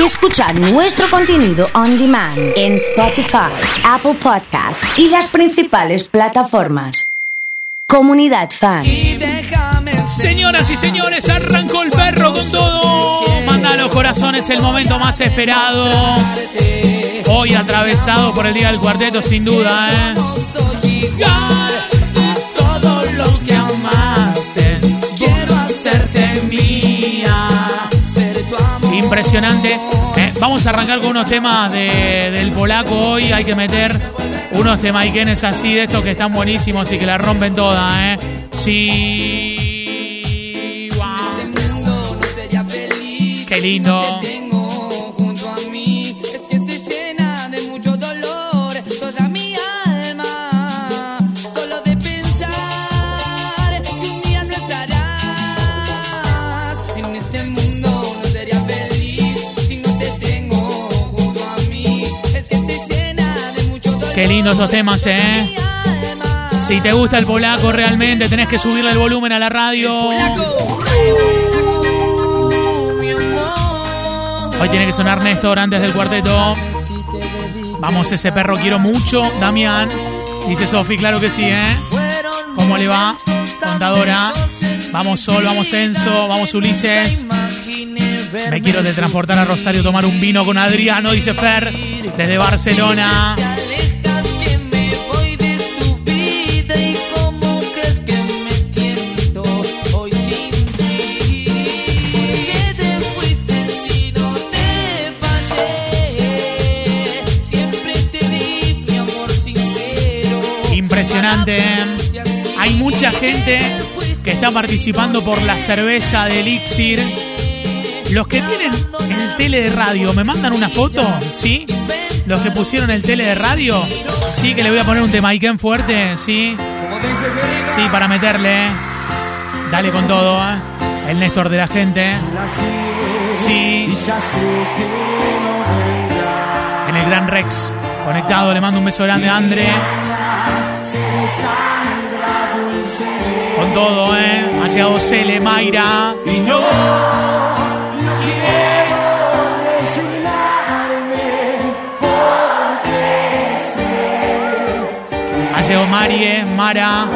y escuchar nuestro contenido on demand en Spotify, Apple Podcast y las principales plataformas. Comunidad Fan. Señoras y señores, arrancó el perro con todo. Manda a los corazones el momento más esperado. Hoy atravesado por el día del cuarteto, sin duda. ¿eh? Impresionante. Eh, vamos a arrancar con unos temas de- del polaco hoy. Hay que meter unos temaiquenes así de estos que están buenísimos y que la rompen toda, ¿eh? Sí. Wow. Qué lindo. Qué lindo estos temas, ¿eh? Si te gusta el polaco realmente, tenés que subirle el volumen a la radio. Hoy tiene que sonar Néstor antes del cuarteto. Vamos, ese perro quiero mucho, Damián. Dice Sofi, claro que sí, ¿eh? ¿Cómo le va? Contadora. Vamos Sol, vamos Enzo, vamos Ulises. Me quiero teletransportar a Rosario, tomar un vino con Adriano, dice Fer, desde Barcelona. Que está participando por la cerveza de Elixir. Los que tienen el tele de radio, ¿me mandan una foto? ¿Sí? Los que pusieron el tele de radio, sí, que le voy a poner un temaiken fuerte, ¿sí? Sí, para meterle. Dale con todo, ¿eh? El Néstor de la gente. Sí. En el Gran Rex. Conectado, le mando un beso grande a Andre. Con todo, ¿eh? Ha llegado Cele, Mayra. Y no, no quiero resignarme porque sé Ha llegado Marie, Mara.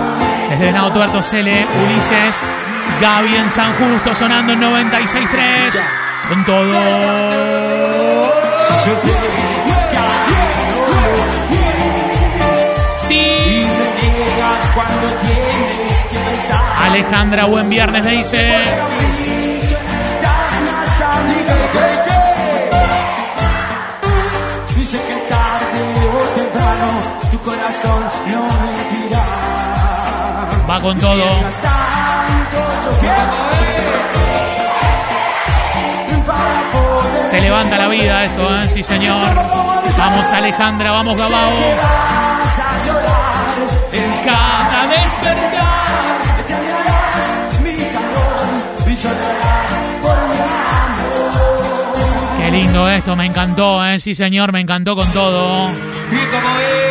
Desde Venado Tuerto, Cele, Ulises. Gaby en San Justo sonando en 96.3. Con todo. Sí. cuando. Alejandra, buen viernes, me dice. Dice que tarde o temprano tu corazón no mentirá. Va con todo. Te levanta la vida esto, ¿eh? Sí, señor. Vamos, Alejandra, vamos, Gabao. En Cada despertar. Extrañarás mi calor y llorarás por mi amor. Qué lindo esto, me encantó, ¿eh? Sí, señor, me encantó con todo. Y como es.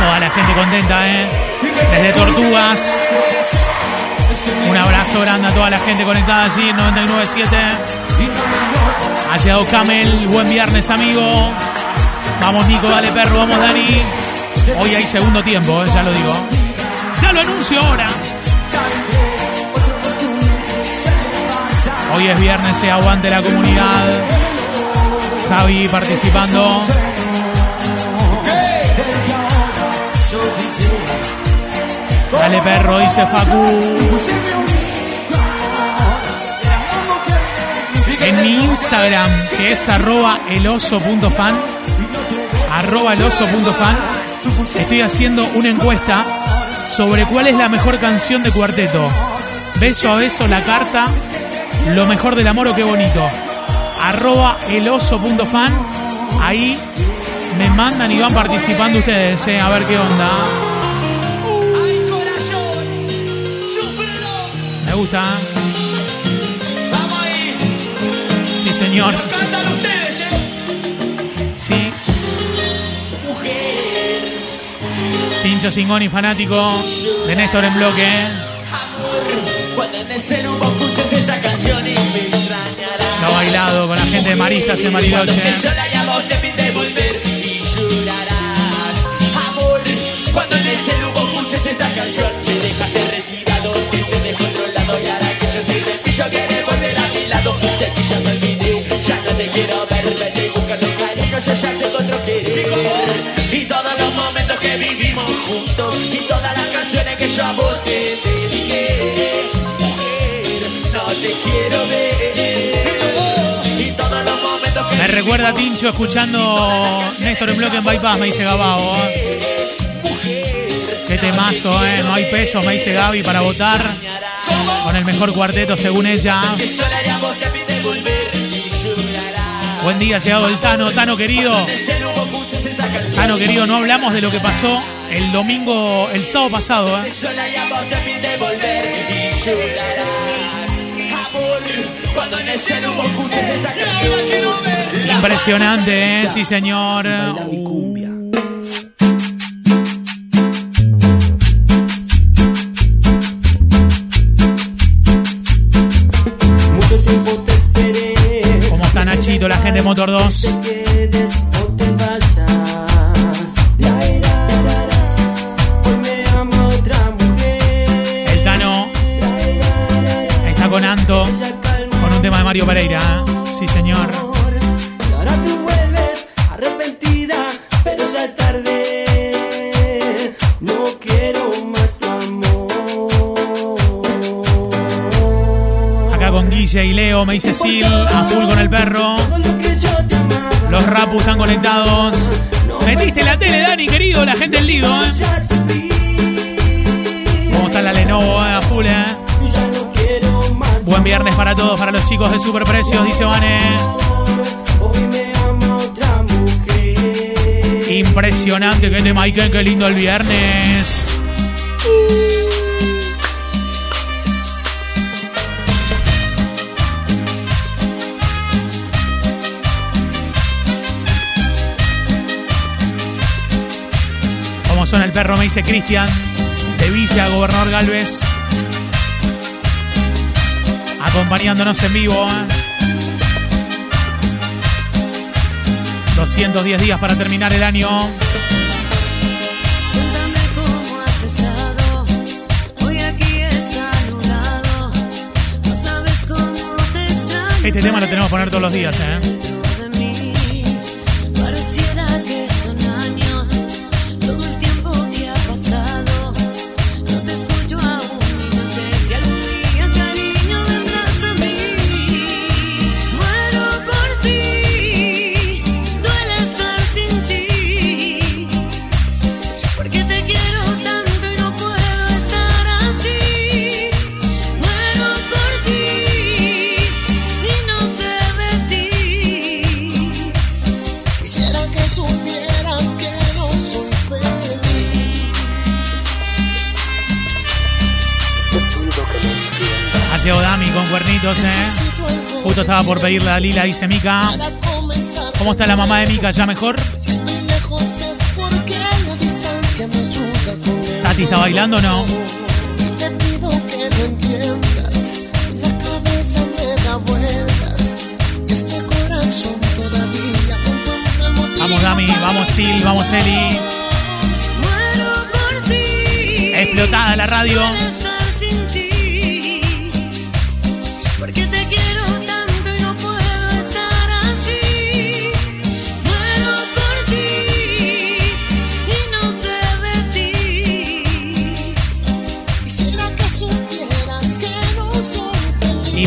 Toda la gente contenta, ¿eh? Desde Tortugas. Un abrazo grande a toda la gente conectada allí en 997. Ha llegado Camel, buen viernes, amigo. Vamos, Nico, dale perro, vamos, Dani. Hoy hay segundo tiempo, ¿eh? ya lo digo. Ya lo anuncio ahora. Hoy es viernes, se aguante la comunidad. Javi participando. Dale perro, dice Facu. En mi Instagram, que es arroba eloso.fan, arroba eloso.fan, estoy haciendo una encuesta sobre cuál es la mejor canción de cuarteto. Beso a beso, la carta, lo mejor del amor o qué bonito. Arroba eloso.fan, ahí me mandan y van participando ustedes, eh, a ver qué onda. Me gusta. Señor. ¿eh? Sí. Mujer, Tincho Singoni, fanático de Néstor en bloque. Extrañarás. Lo ha bailado con la gente de Maristas en esta canción que vivimos juntos y todas las canciones que yo a vos te dediqué. Mujer, no te quiero ver. Y todos los momentos que Me recuerda a Tincho escuchando Néstor en bloque en Bypass, me dice Gabao. ¿eh? Qué temazo, ¿eh? No hay pesos, me dice Gaby, para votar. Con el mejor cuarteto, según ella. llorarás. Buen día, llegado el Tano. Tano querido. Tano querido, no hablamos de lo que pasó el domingo, el sábado pasado, ¿eh? Yo la llamo te pide Me dice Sil, a full con el perro. Los rapus están conectados. Metiste la tele, Dani, querido, la gente del Lido, ¿eh? ¿Cómo está la Lenovo? A full, ¿eh? Buen viernes para todos, para los chicos de Superprecios, dice Vane. Impresionante, que tema, Michael, qué lindo el viernes. Suena el perro, me dice Cristian, de Villa, Gobernador Galvez. Acompañándonos en vivo. ¿eh? 210 días para terminar el año. Este tema lo tenemos que poner todos los días, ¿eh? Por pedirle a Lila, dice Mica. ¿Cómo está la mamá de Mica? ¿Ya mejor? ¿Tati está bailando o no? Vamos Dami, vamos Sil, vamos Eli. Explotada la radio.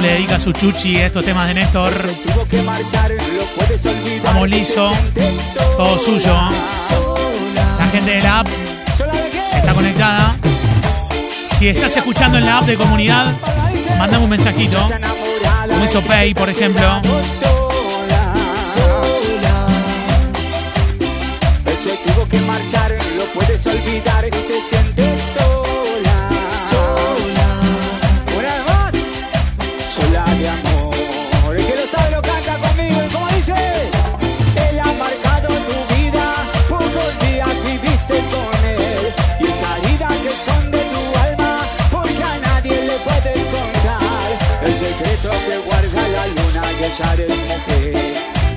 Le dedica su chuchi a estos temas de Néstor. Vamos liso. Todo suyo. ¿eh? La gente de la app está conectada. Si estás escuchando en la app de comunidad, mandame un mensajito. Como Pei, por ejemplo.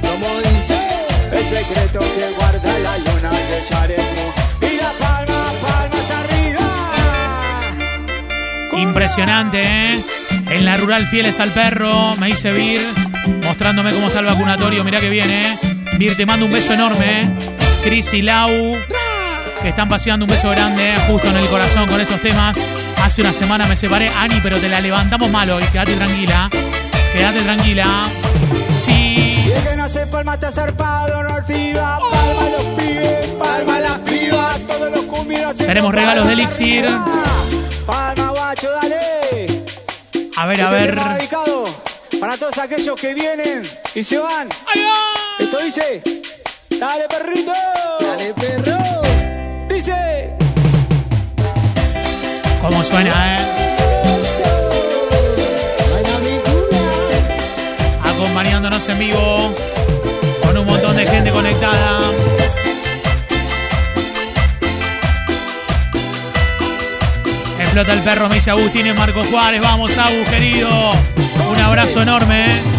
Como dice, el secreto que guarda la luna mujer. Y la palma, palmas arriba. Impresionante, ¿eh? En la rural fieles al perro, me dice Vir, mostrándome cómo está el vacunatorio. Mirá que viene, ¿eh? Vir, te mando un beso enorme, ¿eh? Cris y Lau, que están paseando un beso grande, ¿eh? justo en el corazón con estos temas. Hace una semana me separé, Ani, pero te la levantamos mal hoy. Quédate tranquila, quédate tranquila. Sí. Y que no se palma está zarpado, no activa. Palma los pibes, palma las pibas. Todos los cumbieros. Tenemos regalos de Elixir. Palma, guacho, dale. A ver, a ver. Para todos aquellos que vienen y se van. Esto dice. Dale, perrito. Dale, perro. Dice. ¿Cómo suena, eh? Acompañándonos en vivo con un montón de gente conectada. Explota el perro, me dice Agustín en Marco Juárez. Vamos, Agus, querido. Un abrazo enorme.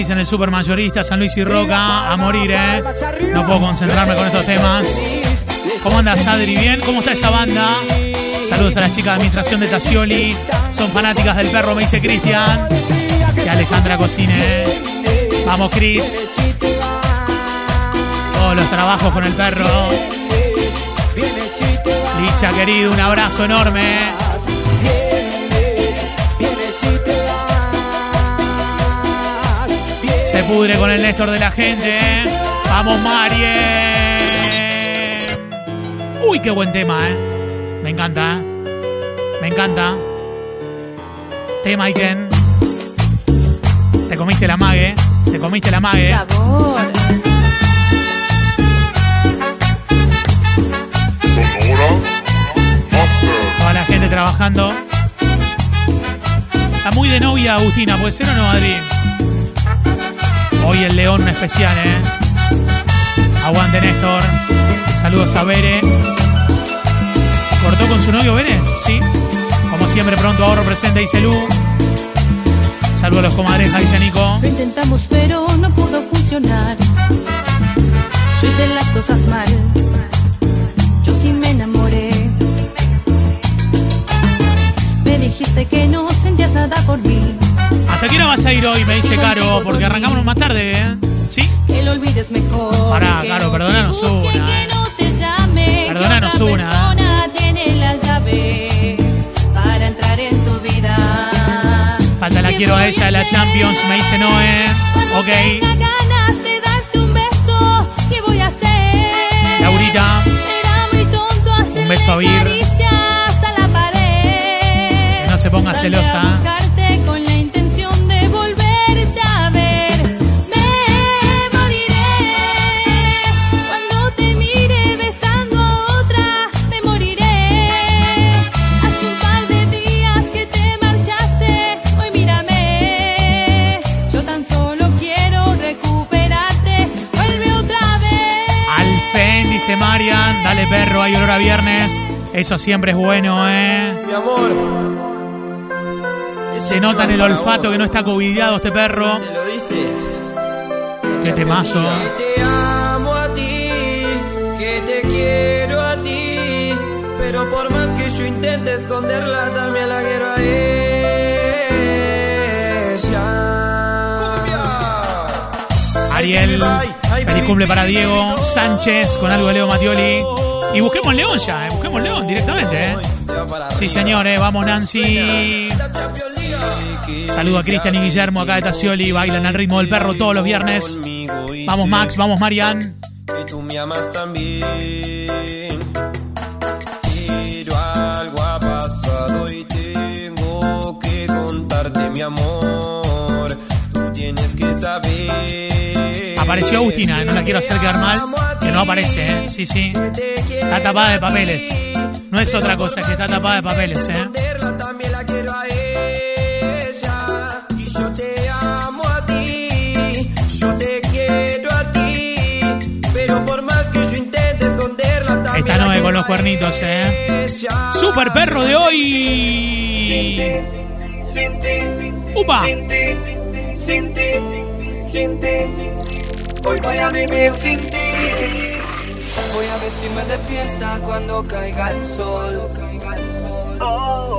Día. Nico me dice en el supermayorista, San Luis y Roca, a morir, ¿eh? No puedo concentrarme con estos temas. ¿Cómo andas, Adri? ¿Bien? ¿Cómo está esa banda? Saludos a las chicas de administración de Tacioli. Son fanáticas del perro, me dice Cristian. Que Alejandra cocine. ¿eh? Vamos, Cris. Todos los trabajos con el perro. Licha, querido, un abrazo enorme. Se pudre con el Néstor de la gente. ¿eh? Vamos, Marie. Uy, qué buen tema, ¿eh? Me encanta, ¿eh? Me encanta. Tema Iken. Te comiste la mague. Te comiste la mague. Sabor. Toda la gente trabajando. Está muy de novia Agustina, ¿puede ser o no, Adri? Hoy el León especial, ¿eh? Aguante Néstor. Saludos a Bere. ¿Cortó con su novio Bere? Sí. Como siempre, pronto ahorro presente, dice Lu. Saludos a los comadrejas, dice Nico. Lo intentamos pero no pudo funcionar. Yo hice las cosas mal. Yo sí me enamoré. Me dijiste que no sentías nada por mí. ¿Hasta qué hora vas a ir hoy? Me dice Caro, porque arrancamos más tarde, ¿eh? ¿Sí? Lo olvides mejor. Pará, Caro, no perdonanos una, eh. Que no te llame. que Perdonanos una. Falta la quiero a ella de la Champions, me dice Noé. Ok. Laurita, Un beso a Vir. Que no se ponga celosa. Dice Marian. Dale perro, hay olor a viernes. Eso siempre es bueno, ¿eh? Mi amor. Se nota en el olfato que no está covidiado este perro. Te lo dice. Qué temazo. Que te amo a ti, que te quiero a ti. Pero por más que yo intente esconderla, también la quiero a ella. Ariel, feliz cumple para Diego Sánchez con algo de Leo Matioli. Y busquemos León ya, eh, busquemos León directamente. Eh. Sí, señores, vamos Nancy. Saludo a Cristian y Guillermo acá de Tacioli, bailan al ritmo del perro todos los viernes. Vamos Max, vamos Marian. que tú me amas también. Pero algo ha pasado y tengo que contarte mi amor. Apareció Agustina, no la quiero hacer quedar mal, que no aparece, ¿eh? Sí, sí. Está tapada de papeles. No es otra cosa, que está tapada de papeles, ¿eh? Esta es con los cuernitos, ¿eh? Super perro de hoy. ¡Upa! Hoy voy a vivir sin ti. Voy a vestirme de fiesta cuando caiga el sol.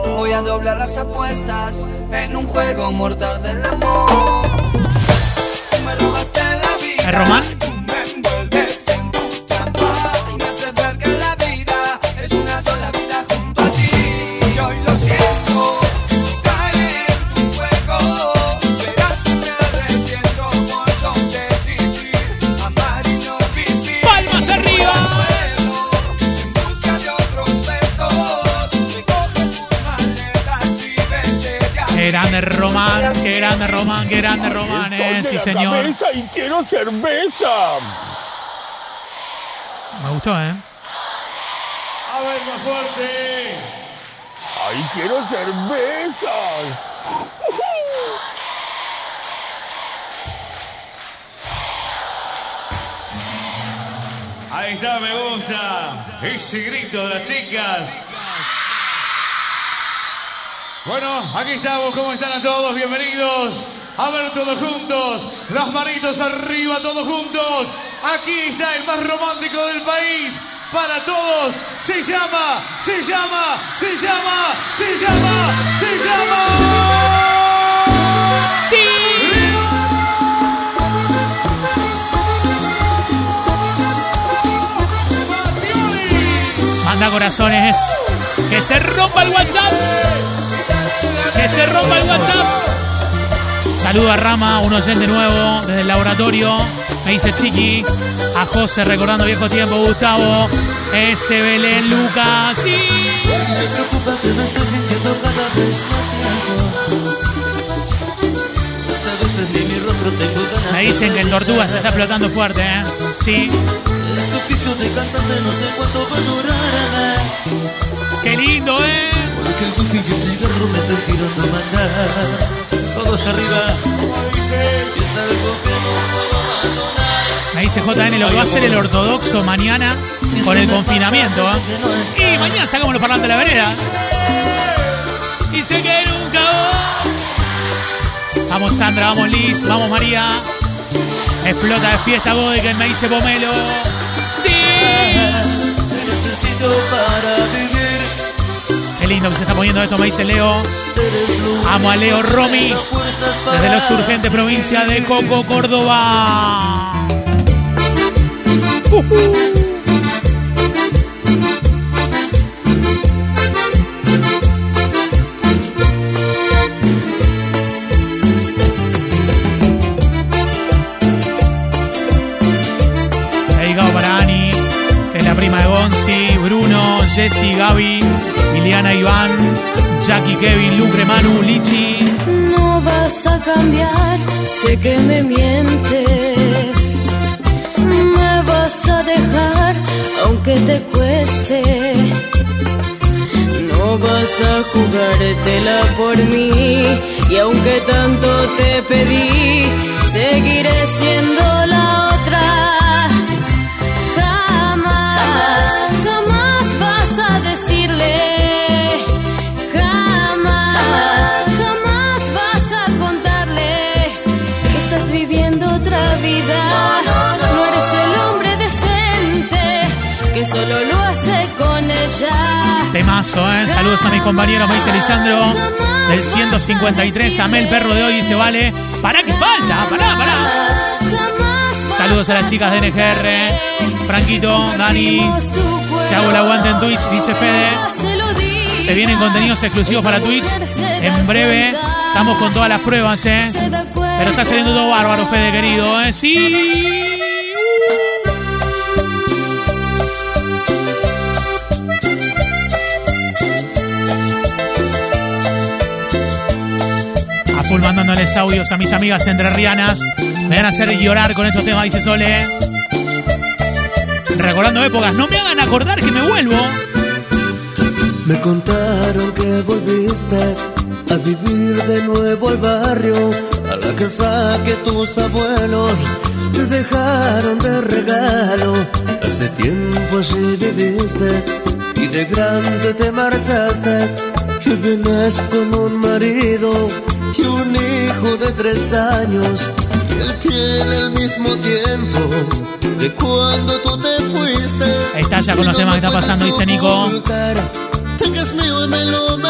Voy a doblar las apuestas en un juego mortal del amor. Me robaste la vida. ¿Es Román? Román! ¡Qué grande Román! Eh, sí, señor. y quiero cerveza. Me gustó, ¿eh? A ver, más fuerte. Ay, quiero cervezas. Ahí está, me gusta. Ese grito de las chicas. Bueno, aquí estamos. ¿Cómo están a todos? Bienvenidos. A ver todos juntos. Las manitos arriba, todos juntos. Aquí está el más romántico del país. Para todos. Se llama, se llama, se llama, se llama, se llama. ¡Sí! Manda corazones. Que se rompa el WhatsApp. Que se rompa el WhatsApp. Saludo a Rama, un oyente nuevo desde el laboratorio. Me dice Chiqui. A José recordando viejo tiempo. Gustavo. Ese Belén Lucas. Sí. Me preocupa que me estoy sintiendo cada vez más viejo. Me dicen que el Tortuga se está explotando fuerte, ¿eh? Sí. No Qué lindo, ¿eh? Porque el cigarro me están tirando a matar Todos arriba que Me dice JN lo que va a hacer el ortodoxo mañana con el confinamiento, ¿eh? Y mañana sacamos los parlantes de la vereda. Y sé que nunca. Vamos Sandra, vamos Liz, vamos María. Explota de fiesta Godeken, me dice Pomelo. Sí. Te necesito para vivir Qué lindo que se está poniendo esto, me dice Leo. Amo a Leo Romy desde los urgentes provincia de Coco, Córdoba. Dedicado para Ani, que es la prima de Gonzi, Bruno, Jessy, Gaby, Liliana, Iván, Jackie, Kevin, Lucre, Manu, Lichi. Vas a cambiar, sé que me mientes. Me vas a dejar, aunque te cueste. No vas a jugártela por mí. Y aunque tanto te pedí, seguiré siendo la Temazo, ¿eh? Saludos a mis compañeros, me dice Lisandro. Del 153, Amel Perro de hoy dice, vale. Pará que falta, pará. Jamás Saludos a las chicas de NGR. Franquito, Dani. Te hago el aguante en Twitch, dice Fede. Se vienen contenidos exclusivos para Twitch. En breve estamos con todas las pruebas, ¿eh? Pero está saliendo todo bárbaro, Fede, querido, ¿eh? Sí. Full mandándoles audios a mis amigas entrerrianas. Me van a hacer llorar con estos temas, dice Sole. Recordando épocas, no me hagan acordar que me vuelvo. Me contaron que volviste a vivir de nuevo al barrio, a la casa que tus abuelos te dejaron de regalo. Hace tiempo allí viviste y de grande te marchaste. Y vienes con un marido y un hijo de tres años. Y él tiene el mismo tiempo de cuando tú te fuiste. Está ya con los temas que está pasando, dice Nico.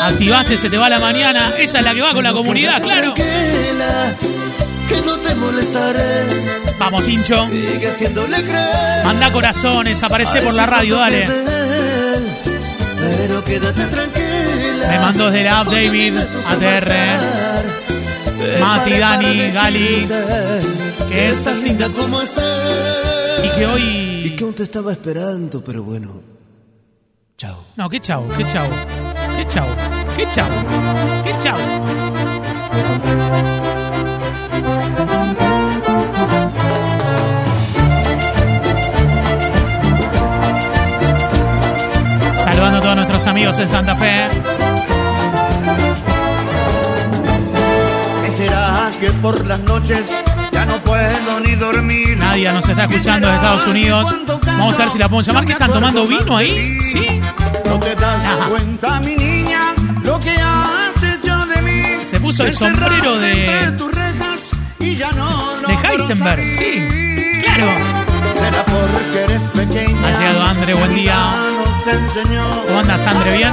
Activaste, se te va la mañana. Esa es la que va con la comunidad, claro. Tranquila, que no te molestaré. Vamos, Tincho. Manda corazones, aparece por la radio, dale. Pero quédate tranquila. Me mandó desde la app David, ATR. Mati, Dani, Gali. Que es Estás linda como es. Y que Y hoy. que aún te estaba esperando, pero bueno. Chao. No, qué chavo, qué chavo. Qué chavo, qué chavo, qué chavo. Saludando a todos nuestros amigos en Santa Fe. Que por las noches ya no puedo ni dormir? Nadia nos está escuchando de Estados Unidos. Vamos a ver si la podemos llamar. ¿Qué están tomando vino ahí? ¿Sí? No te das Ajá. cuenta, mi niña, lo que has hecho de mí. Se puso el sombrero de- y ya no De logro Heisenberg. Sí, claro. Eres pequeña. Ha llegado Andre, buen día. ¿Cómo andas, Andre? ¿Bien?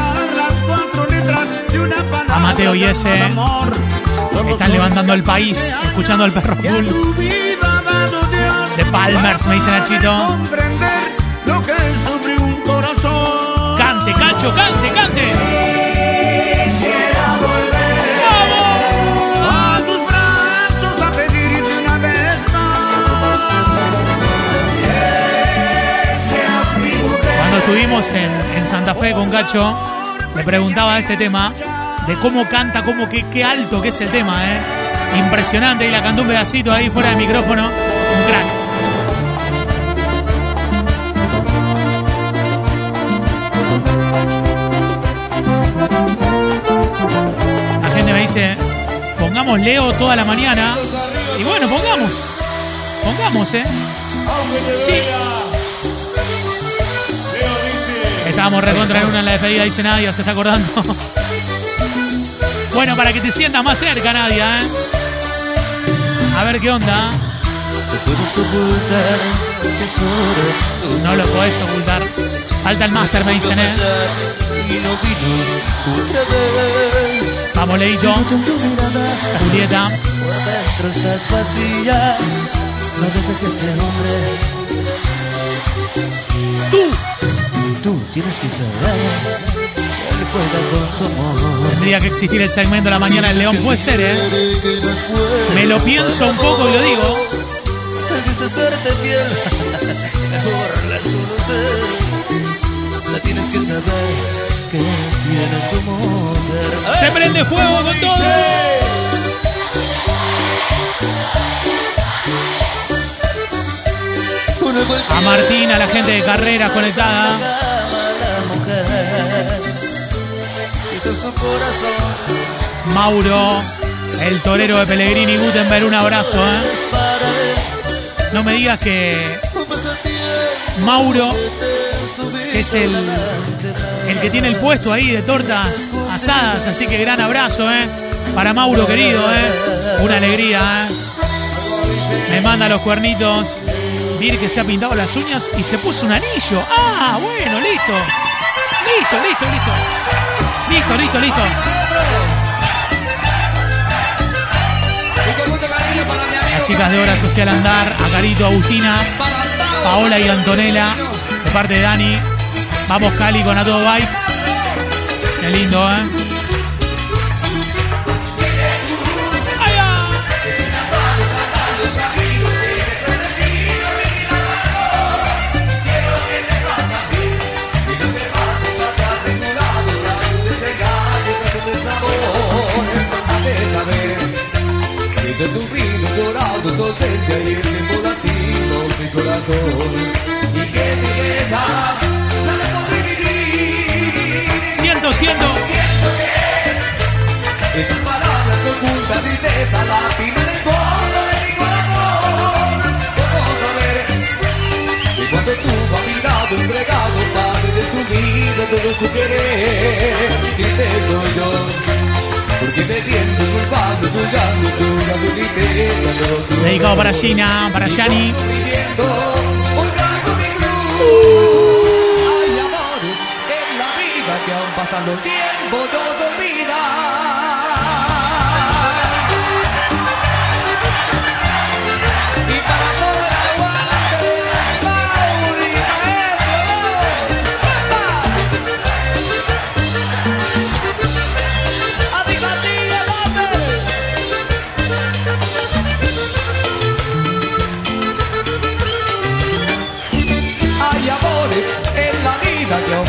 A Mateo y ese. amor. Están levantando el país, escuchando al perro Bull. De Palmers, me dice Nachito. Cante, cacho, cante, cante. Cuando estuvimos en, en Santa Fe con Cacho, le preguntaba este tema, de cómo canta, cómo qué, qué alto que es el tema, ¿eh? Impresionante, y la cantó un pedacito ahí fuera del micrófono. Un crack. La gente me dice, pongamos Leo toda la mañana. Y bueno, pongamos. Pongamos, ¿eh? Sí. Estábamos recontra en una en la despedida, dice Nadia, se está acordando. bueno, para que te sientas más cerca, Nadia, ¿eh? A ver qué onda. Puedes. No lo podés ocultar. Falta el máster, me dicen, ¿eh? Vamos, Leito. Julieta. Tú. Tú tienes que saber. Tendría que existir el segmento de la mañana del León. Puede ser, ¿eh? Me lo pienso un poco y lo digo. Se prende fuego con todo. A Martín, a la gente de carreras conectada. Su corazón Mauro, el torero de Pellegrini Gutenberg, un abrazo, ¿eh? No me digas que Mauro, es el, el que tiene el puesto ahí de tortas asadas, así que gran abrazo, ¿eh? Para Mauro, querido, ¿eh? Una alegría, ¿eh? Me manda los cuernitos. Vir que se ha pintado las uñas y se puso un anillo. Ah, bueno, listo. Listo, listo, listo. Listo, listo, listo. Las chicas de Hora Social Andar, a Carito, Agustina, Paola y Antonella, de parte de Dani. Vamos Cali con A Bike. Qué lindo, ¿eh? Mi vivir. Siento, siento. Que tus palabras que ocultan tristeza, latina en el fondo de mi corazón. ¿Cómo saber que cuando tú has mirado, entregado, padre de su vida, todo su querer, triste soy yo? Porque me siento culpable, juzgando Dedicado para Gina, para Yani. cruz. Hay amores en la vida que aún pasando el tiempo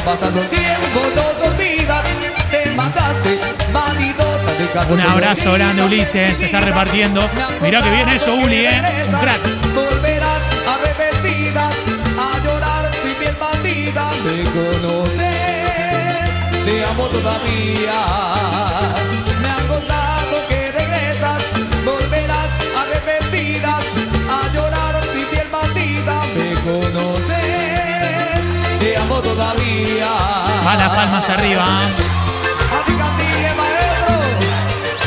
pasando el tiempo no te olvidan. Te mataste, malidota de cada Un abrazo grande, Ulises. Se está repartiendo. Mirá que bien eso, Uli, ¿eh? Un crack. Volverás arrepentida a llorar tu piel batida. Me conoces, te amo todavía. Todavía. Va las palmas arriba. A ti Castilla, maestro,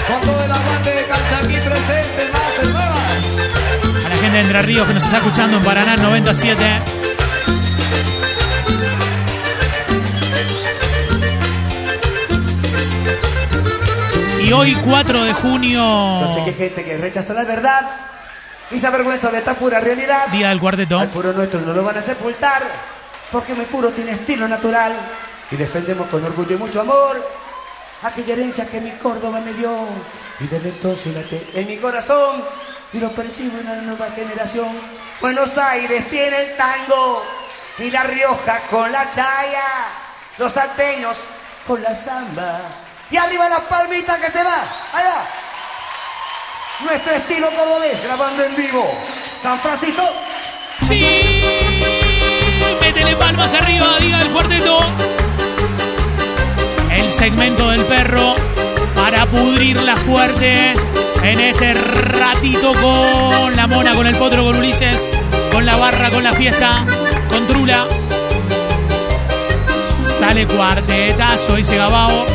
con todo el aguante de cancha aquí presente, más de nueva. A la gente de Entre Ríos que nos está escuchando en Paraná 97. Y hoy 4 de junio, No sé qué gente que rechaza la verdad y se avergüenza de esta pura realidad. día del cuarteto. Al puro nuestro no lo van a sepultar, porque mi puro tiene estilo natural. Y defendemos con orgullo y mucho amor aquella herencia que mi Córdoba me dio. Y desde entonces late en mi corazón y lo percibo en la nueva generación. Buenos Aires tiene el tango y La Rioja con la chaya, los salteños con la samba. Y arriba las palmitas que se va, ahí va. Nuestro estilo cordobés grabando en vivo. San Francisco. Sí, métele palmas arriba, diga el cuarteto. El segmento del perro para pudrirla fuerte en este ratito con la mona, con el potro, con Ulises, con la barra, con la fiesta, con Trula. Sale cuartetazo, dice Gabao.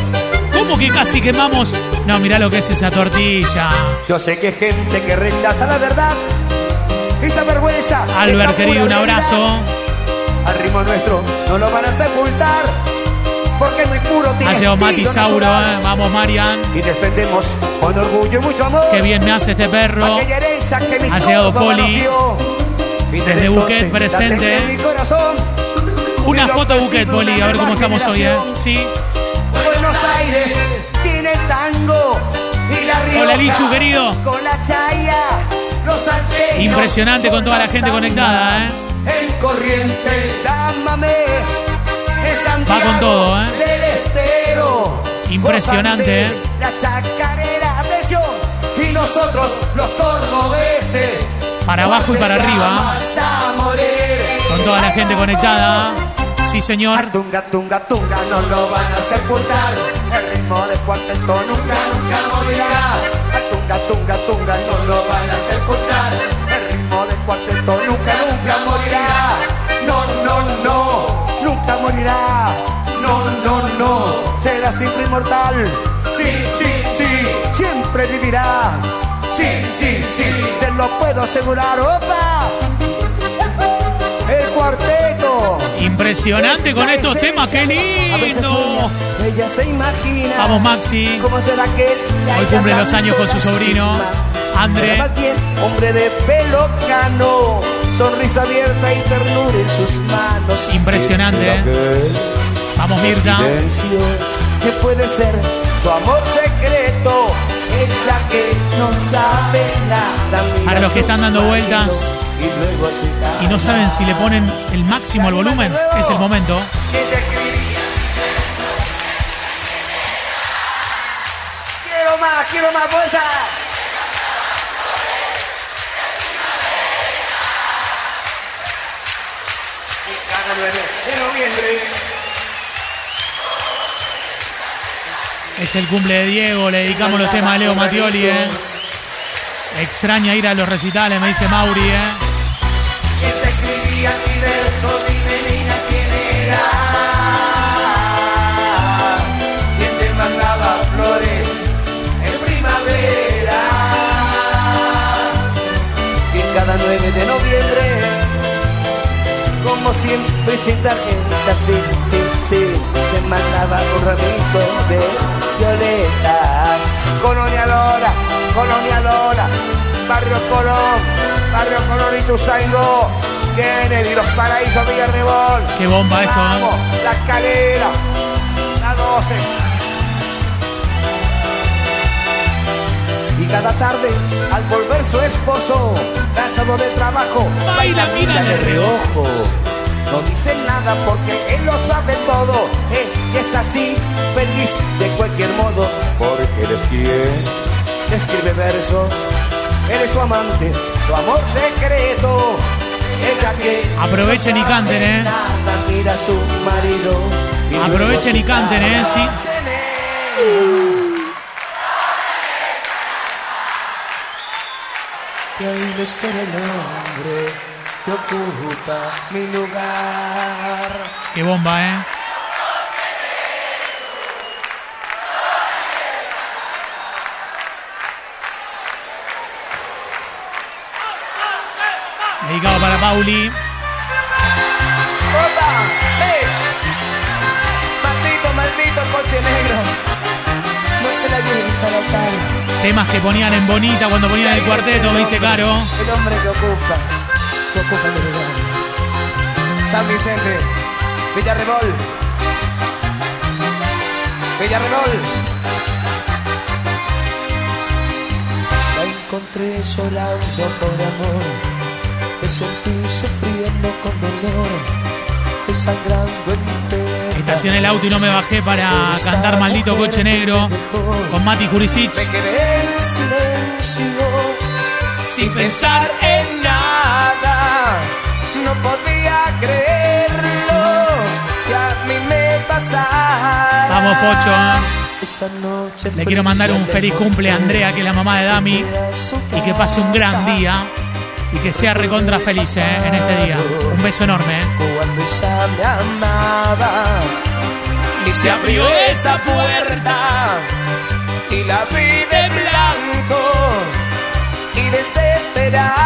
¿Cómo que casi quemamos? No, mirá lo que es esa tortilla. Yo sé que hay gente que rechaza la verdad avergüenza. de Albert, querido, un abrazo. Al ritmo nuestro no lo van a sepultar porque es muy puro tiene Ha llegado Mati Sauro, eh. vamos Marian. Y defendemos con orgullo y mucho amor. Qué bien me hace este perro. Que Ha llegado Poli. Y Desde entonces Buquet presente, mi corazón. Una foto Buquet, percibo Poli, a ver cómo estamos hoy, ¿eh? Sí. Buenos Aires tiene tango y la Hola, Lichu, querido. Con la chaya. Impresionante con toda la gente conectada, ¿eh? En corriente, llámame. Santiago con todo, ¿eh? Impresionante, de ¿eh? La chacarera, atención. Y nosotros, los cordobeses. Para abajo y para arriba. Con toda la gente conectada. Sí, señor. Tunga, tunga, tunga, no lo van a sepultar. El ritmo de cuarteto nunca, nunca morirá. Tunga, tunga, tunga, no lo van a sepultar. El ritmo de cuarteto nunca, nunca morirá. No, no, no, nunca morirá. No, no, no, será siempre inmortal. Sí, sí, sí, siempre vivirá. Sí, sí, sí, te lo puedo asegurar. ¡Opa! El cuarteto. Impresionante con estos temas, qué lindo. ella se imagina. Vamos, Maxi. ¿Cómo será que Hoy cumple los años con su sobrino. Bien hombre de pelo cano, sonrisa abierta y ternura en sus manos. Impresionante, ¿Qué ¿eh? Vamos, Mirta. que puede ser su amor secreto. Ella que Para los que están dando vueltas y, no saben si le ponen el máximo al volumen, es el momento. Quiero más, quiero más fuerza. Y cada 9 de noviembre. Es el cumple de Diego, le dedicamos los temas a Leo Mattioli, ¿eh? Extraña ir a los recitales, me dice Mauri, ¿eh? ¿Quién te escribía mi verso? Dime, niña, quién era. ¿Quién te mandaba flores en primavera? Y cada 9 de noviembre, como siempre, sin tarjeta, sí, sí, sí, te mandaba un ramito de violetas. Colonia Lora, Colonia Lora, Barrio Colón, Barrio Colón y Tuzaingó, Kennedy, Los Paraísos, Villarrebol. Qué bomba esto, ¿eh? La Escalera, la 12. Y cada tarde, al volver su esposo, cansado del trabajo, Baila, mira de reojo. No dice nada porque él lo sabe todo. Eh, y es así, feliz de cualquier modo, porque eres quien escribe versos. Eres su amante, tu amor secreto. Que Aprovechen y no canten, ¿eh? mira su marido. y Aprovechen y canten, ¿eh? Sí. Que hoy me espera el hombre que ocupa mi lugar. Qué bomba, ¿eh? Dedicado para Pauli. ¡Opa! ¡Hey! Maldito, maldito coche negro. Muerte la guisa local. Temas que ponían en Bonita cuando ponían el cuarteto, me dice Caro. El hombre que ocupa, que ocupa mi lugar. San Vicente, Villarrebol. Villarrebol. La encontré llorando por amor. Me sentí sufriendo con dolor. Desangrando entero. Estacioné el auto y no me bajé para cantar Maldito Coche Negro con Mati Jurisic. Me quedé en silencio. Sin pensar en nada. No podía creerlo. Que a mí me pasara. Vamos, Pocho. Noche Le quiero mandar un feliz cumple a Andrea, que es la mamá de Dami, y que pase un gran día y que sea recontra feliz ¿eh? en este día. Un beso enorme. ¿eh? Cuando ella me amaba. Y se abrió esa puerta. Y la vi de blanco. Y desesperado.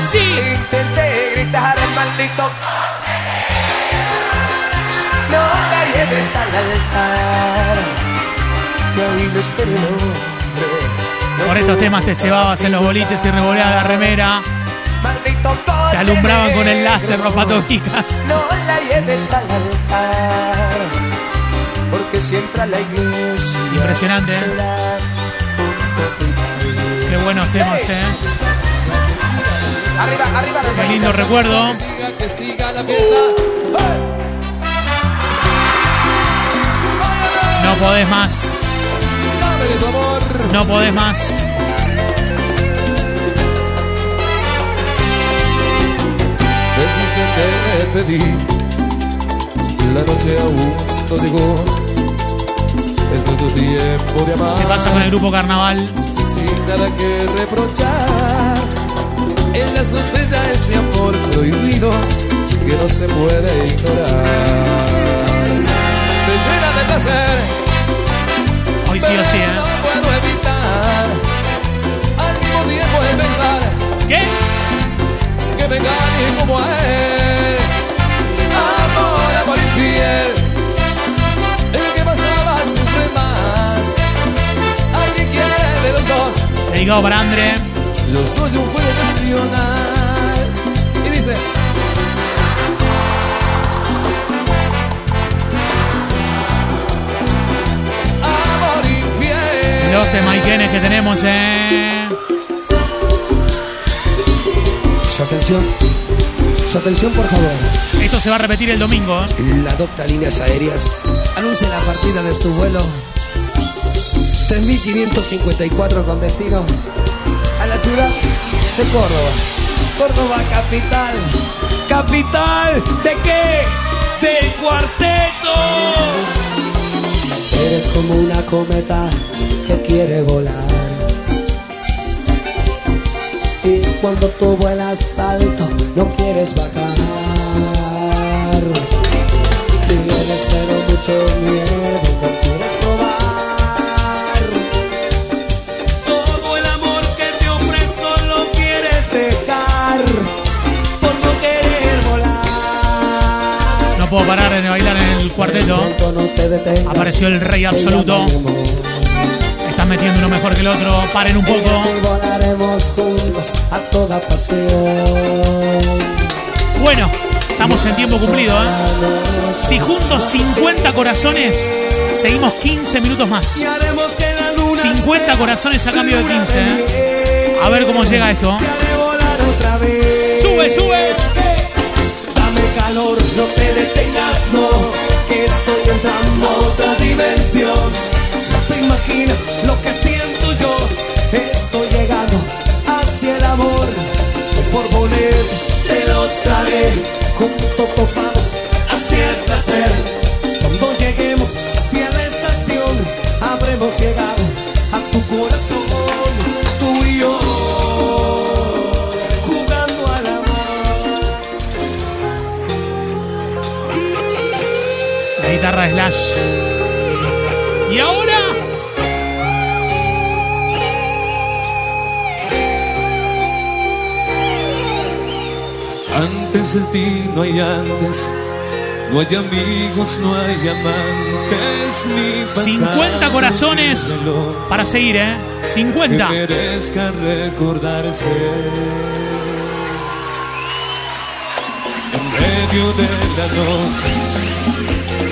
Sí. Intenté gritar maldito. No la lleves al altar. Que hoy lo el hombre. Por estos temas te cebabas en los boliches y revoleabas la remera. Maldito coche Te alumbraban con el láser, negro. ropatobijas. No la lleves al altar, porque si entra a la iglesia. Impresionante, ¿eh? Qué buenos temas, ¿eh? Arriba, arriba, Qué lindo recuerdo. Que siga la fiesta. No podés más. De tu amor. No podés más. Desde que te pedí, la noche aún no llegó. Es nuestro tiempo de amar. ¿Qué pasa con el grupo Carnaval? Sin nada que reprochar. Ella sospecha este amor prohibido que no se puede ignorar. Me llena de placer. Hoy sí o sí, ¿eh? No puedo evitar al mismo tiempo de pensar ¿Qué? que me engañe como a él. Amor, amor infiel. El que pasaba sufre más. Alguien quiere de los dos. Dedicado para. Yo soy un juego nacional. Y dice. Los temaiquenes que tenemos, eh. Su atención. Su atención, por favor. Esto se va a repetir el domingo. ¿eh? La docta Líneas Aéreas anuncia la partida de su vuelo 3554 con destino a la ciudad de Córdoba. Córdoba capital. ¿Capital de qué? Del cuarteto. Eres como una cometa que quiere volar. Y cuando tú vuelas alto, no quieres bajar. Tienes pero mucho miedo, no quieres probar. Todo el amor que te ofrezco lo quieres dejar. Por no querer volar. No puedo parar de bailar cuarteto. Apareció el rey absoluto. Estás metiendo uno mejor que el otro. Paren un poco. Bueno, estamos en tiempo cumplido, ¿eh? Si juntos 50 corazones, seguimos 15 minutos más. 50 corazones a cambio de 15, ¿eh? A ver cómo llega esto. Sube, sube. Dame calor, no te detengas, no. Que estoy entrando a otra dimensión. No te imaginas lo que siento yo. Estoy llegando hacia el amor. Por boletos te los daré. Juntos nos vamos hacia el placer. Cuando lleguemos hacia la estación, habremos llegado a tu corazón. Guitarra Slash. Y ahora. Antes de ti no hay antes, no hay amigos, no hay amantes, ni pasado 50 corazones para seguir, ¿eh? 50. Que merezca recordarse. En medio de la noche,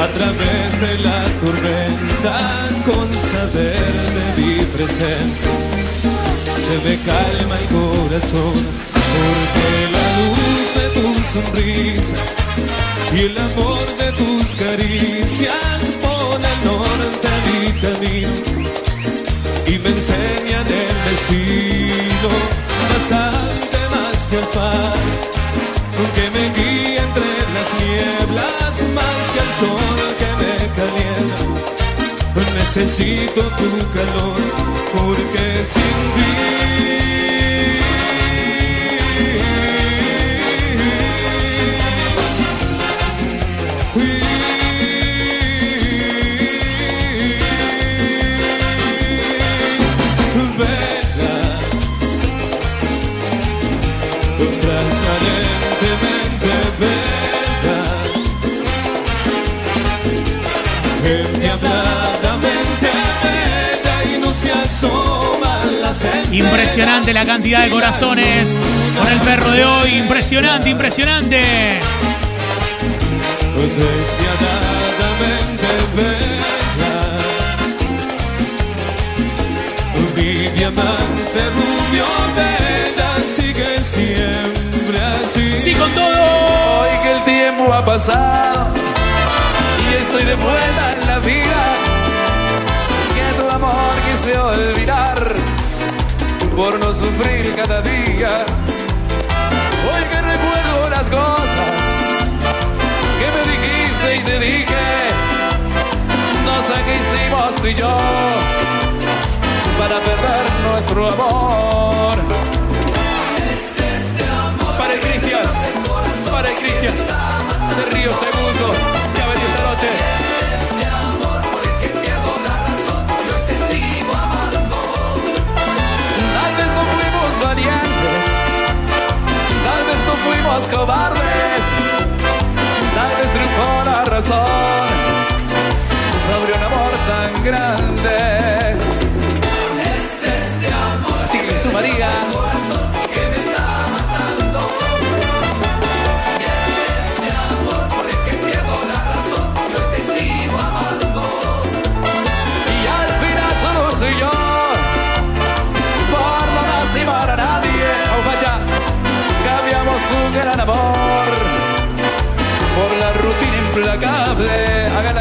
a través de la tormenta, con saber de mi presencia, se me calma el corazón, porque la luz de tu sonrisa y el amor de tus caricias pone el norte a mi camino y me enseñan el destino bastante más que el faro que me guía entre las nieblas más sol que me calienta. Necesito tu calor porque sin ti endiabladamente bella y no se asoman las estrellas Impresionante la cantidad de corazones con el perro de hoy. Impresionante, impresionante. despiadadamente bella mi diamante rubio bella sigue siempre así Sí con todo hoy que el tiempo ha pasado estoy de vuelta en la vida. Que tu amor quise olvidar por no sufrir cada día. Hoy que recuerdo las cosas que me dijiste y te dije no sé qué hicimos tú y yo para perder nuestro amor. Para el Cristian para el Cristian de Río Segundo noche Tal vez no fuimos valientes, tal vez no fuimos cobardes, tal vez triunfó la razón sobre un amor tan grande. Es este amor. Así que por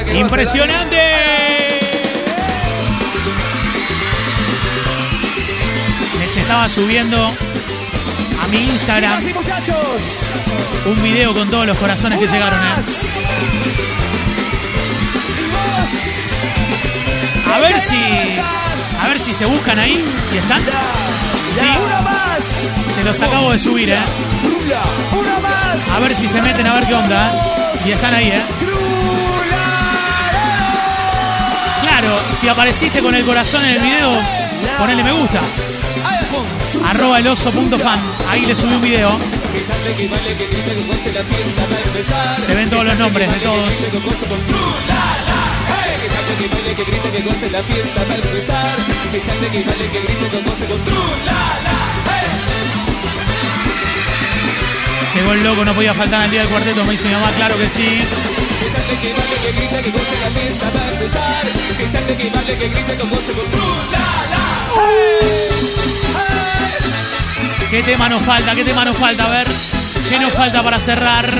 ¡Impresionante! Les estaba subiendo a mi Instagram Chicas y muchachos, un video con todos los corazones que llegaron. ¿eh? A ver si. A ver si se buscan ahí. ¿Y están? Sí, se los acabo de subir, ¿eh? A ver si se meten a ver qué onda. ¿eh? Y están ahí, ¿eh? Claro, si apareciste con el corazón en el video, ponele me gusta. Arroba el oso.fan. Ahí le subí un video. Se ven todos los nombres de todos. Llegó el loco, no podía faltar el día del cuarteto. Me dice mi mamá, claro que sí. Que salte, que baile, que grite, que goce la fiesta va a empezar. Que salte, que baile, que grite, que goce con tru, la, la. Hey. ¿Qué tema nos falta? ¿Qué tema nos falta? A ver. ¿Qué nos falta para cerrar?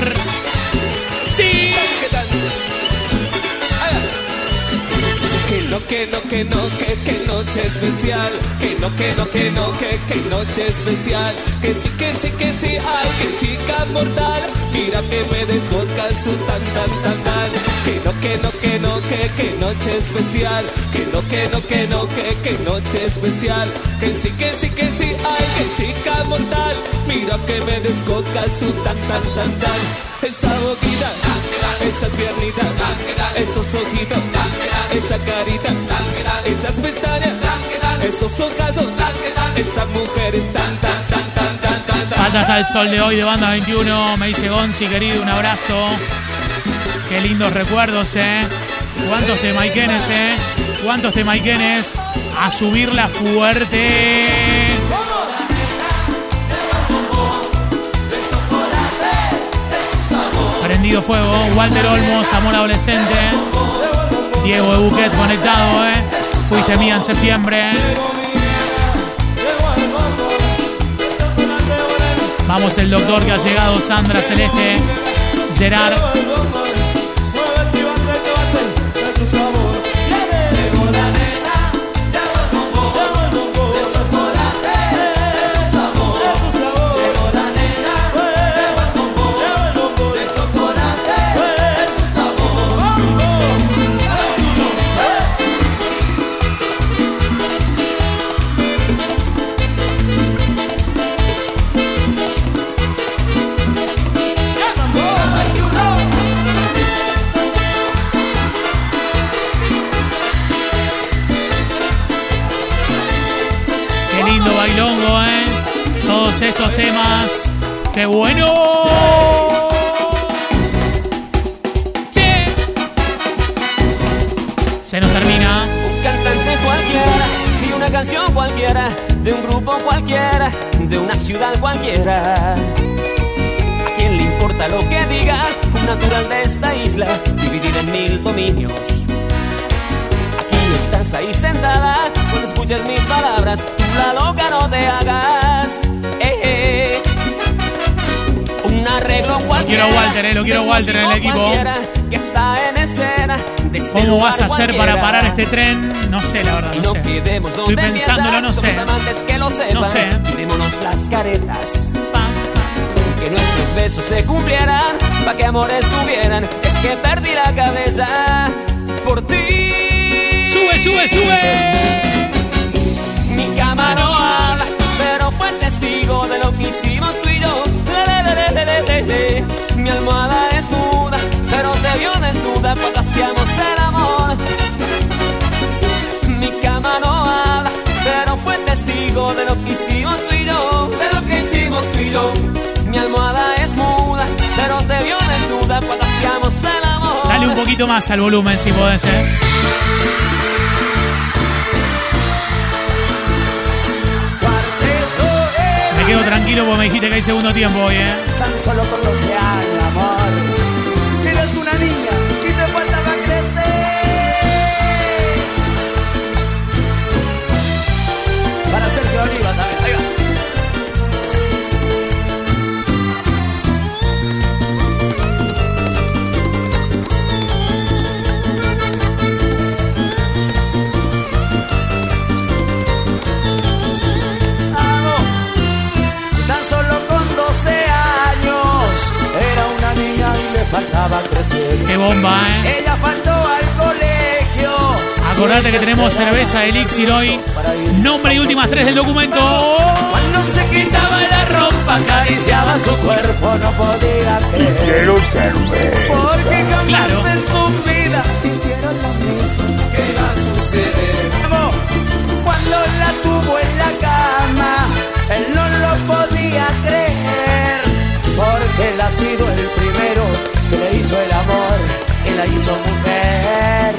Sí. ¿Qué tal? Que no, que no, que no, que, que noche especial. Que no, que no, que no, que, que noche especial. Que sí, que sí, que sí, ay, que chica mortal. Mira que me desboca su tan, tan, tan, tan. Que no, que no, que no, que, que noche especial. Que no, que no, que no, que, que noche especial. Que sí, que sí, que sí, ay, que chica mortal. Mira que me descoca su tan, tan, tan, tan. Esa boquita, esas piernitas, esos ojitos, esa carita, esas pestañas, esos ojazos, esas mujeres tan, tan, tan, Falta hasta el sol de hoy de Banda 21. Me dice Gonzi, querido, un abrazo. Qué lindos recuerdos, ¿eh? ¿Cuántos temaiquenes, eh? ¿Cuántos temaiquenes? A subirla fuerte. Prendido fuego. Walter Olmos, amor adolescente. Diego de Buquet conectado, ¿eh? Fuiste mía en septiembre. Vamos el doctor que ha llegado, Sandra Celeste, Gerard. Bailongo, ¿eh? Todos estos temas. ¡Qué bueno! Che. Se nos termina. Un cantante cualquiera y una canción cualquiera, de un grupo cualquiera, de una ciudad cualquiera. ¿A quién le importa lo que diga un natural de esta isla, dividida en mil dominios? Aquí estás ahí sentada, cuando escuchas mis palabras, la loca no te hagas. Eh, eh. Un arreglo cualquiera. quiero Walter, eh, lo quiero Walter en el equipo. cualquiera Que está en escena. de este ¿Cómo vas a hacer para parar este tren? No sé, la verdad, no sé. Estoy pensándolo, no sé. Somos amantes que lo sepan. No sé. Quitémonos las caretas. Que nuestros besos se cumplieran. Pa' que amores tuvieran. Es que perdí la cabeza por ti. ¡Sube, sube, sube! Mi testigo de lo que hicimos tú y yo. Le, le, le. Mi almohada es muda, pero te vio desnuda cuando hacíamos el amor. Mi cama no habla, pero fue testigo de lo que hicimos tú y yo. De lo que hicimos tú y yo. Mi almohada es muda, pero te vio desnuda cuando hacíamos el amor. Dale un poquito más al volumen si podés, ¿eh? Tranquilo porque me dijiste que hay segundo tiempo hoy, ¿eh? Cerveza Elixir hoy. Nombre y últimas tres del documento. Cuando se quitaba la ropa, acariciaba su cuerpo, no podía creer. Quiero cerveza. Porque jamás Claro. en su vida sintieron lo mismo que va a suceder. Vamos. Cuando la tuvo en la cama, él no lo podía creer. Porque él ha sido el primero que le hizo el amor y la hizo mujer.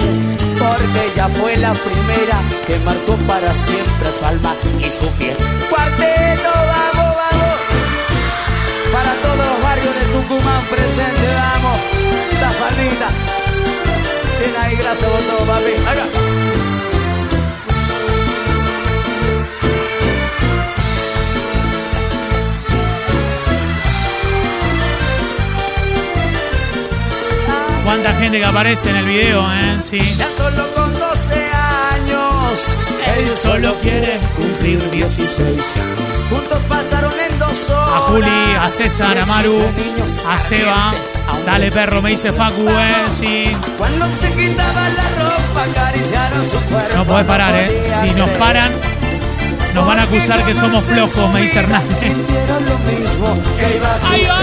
Porque ella fue la primera que marcó para siempre su alma y su piel. Cuarteto, vamos, vamos. Para todos los barrios de Tucumán presente, vamos. La palmita. Bien ahí, gracias por todo, papi. Acá. Cuánta gente que aparece en el video, ¿eh? Sí. Solo quiere cumplir 16. Juntos pasaron en dos horas. A Juli, a César, a Maru, a Seba. Dale perro, me dice Facu, ¿eh? Sí. Cuando se quitaba la ropa, acariciaron su cuerpo. No podés parar, ¿eh? Si nos paran, nos van a acusar que somos flojos, me dice Hernández. Ahí va.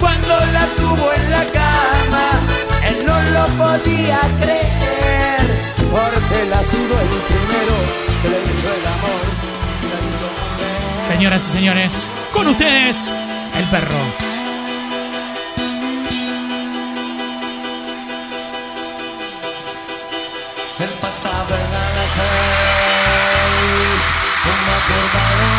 Cuando la tuvo en la cama, él no lo podía creer porque él ha sido el primero que le hizo el amor. Hizo el Señoras y señores, con ustedes, el perro. El pasado en las seis, una curva de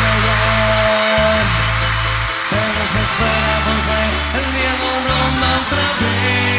Se desespera porque el miedo ronda otra vez.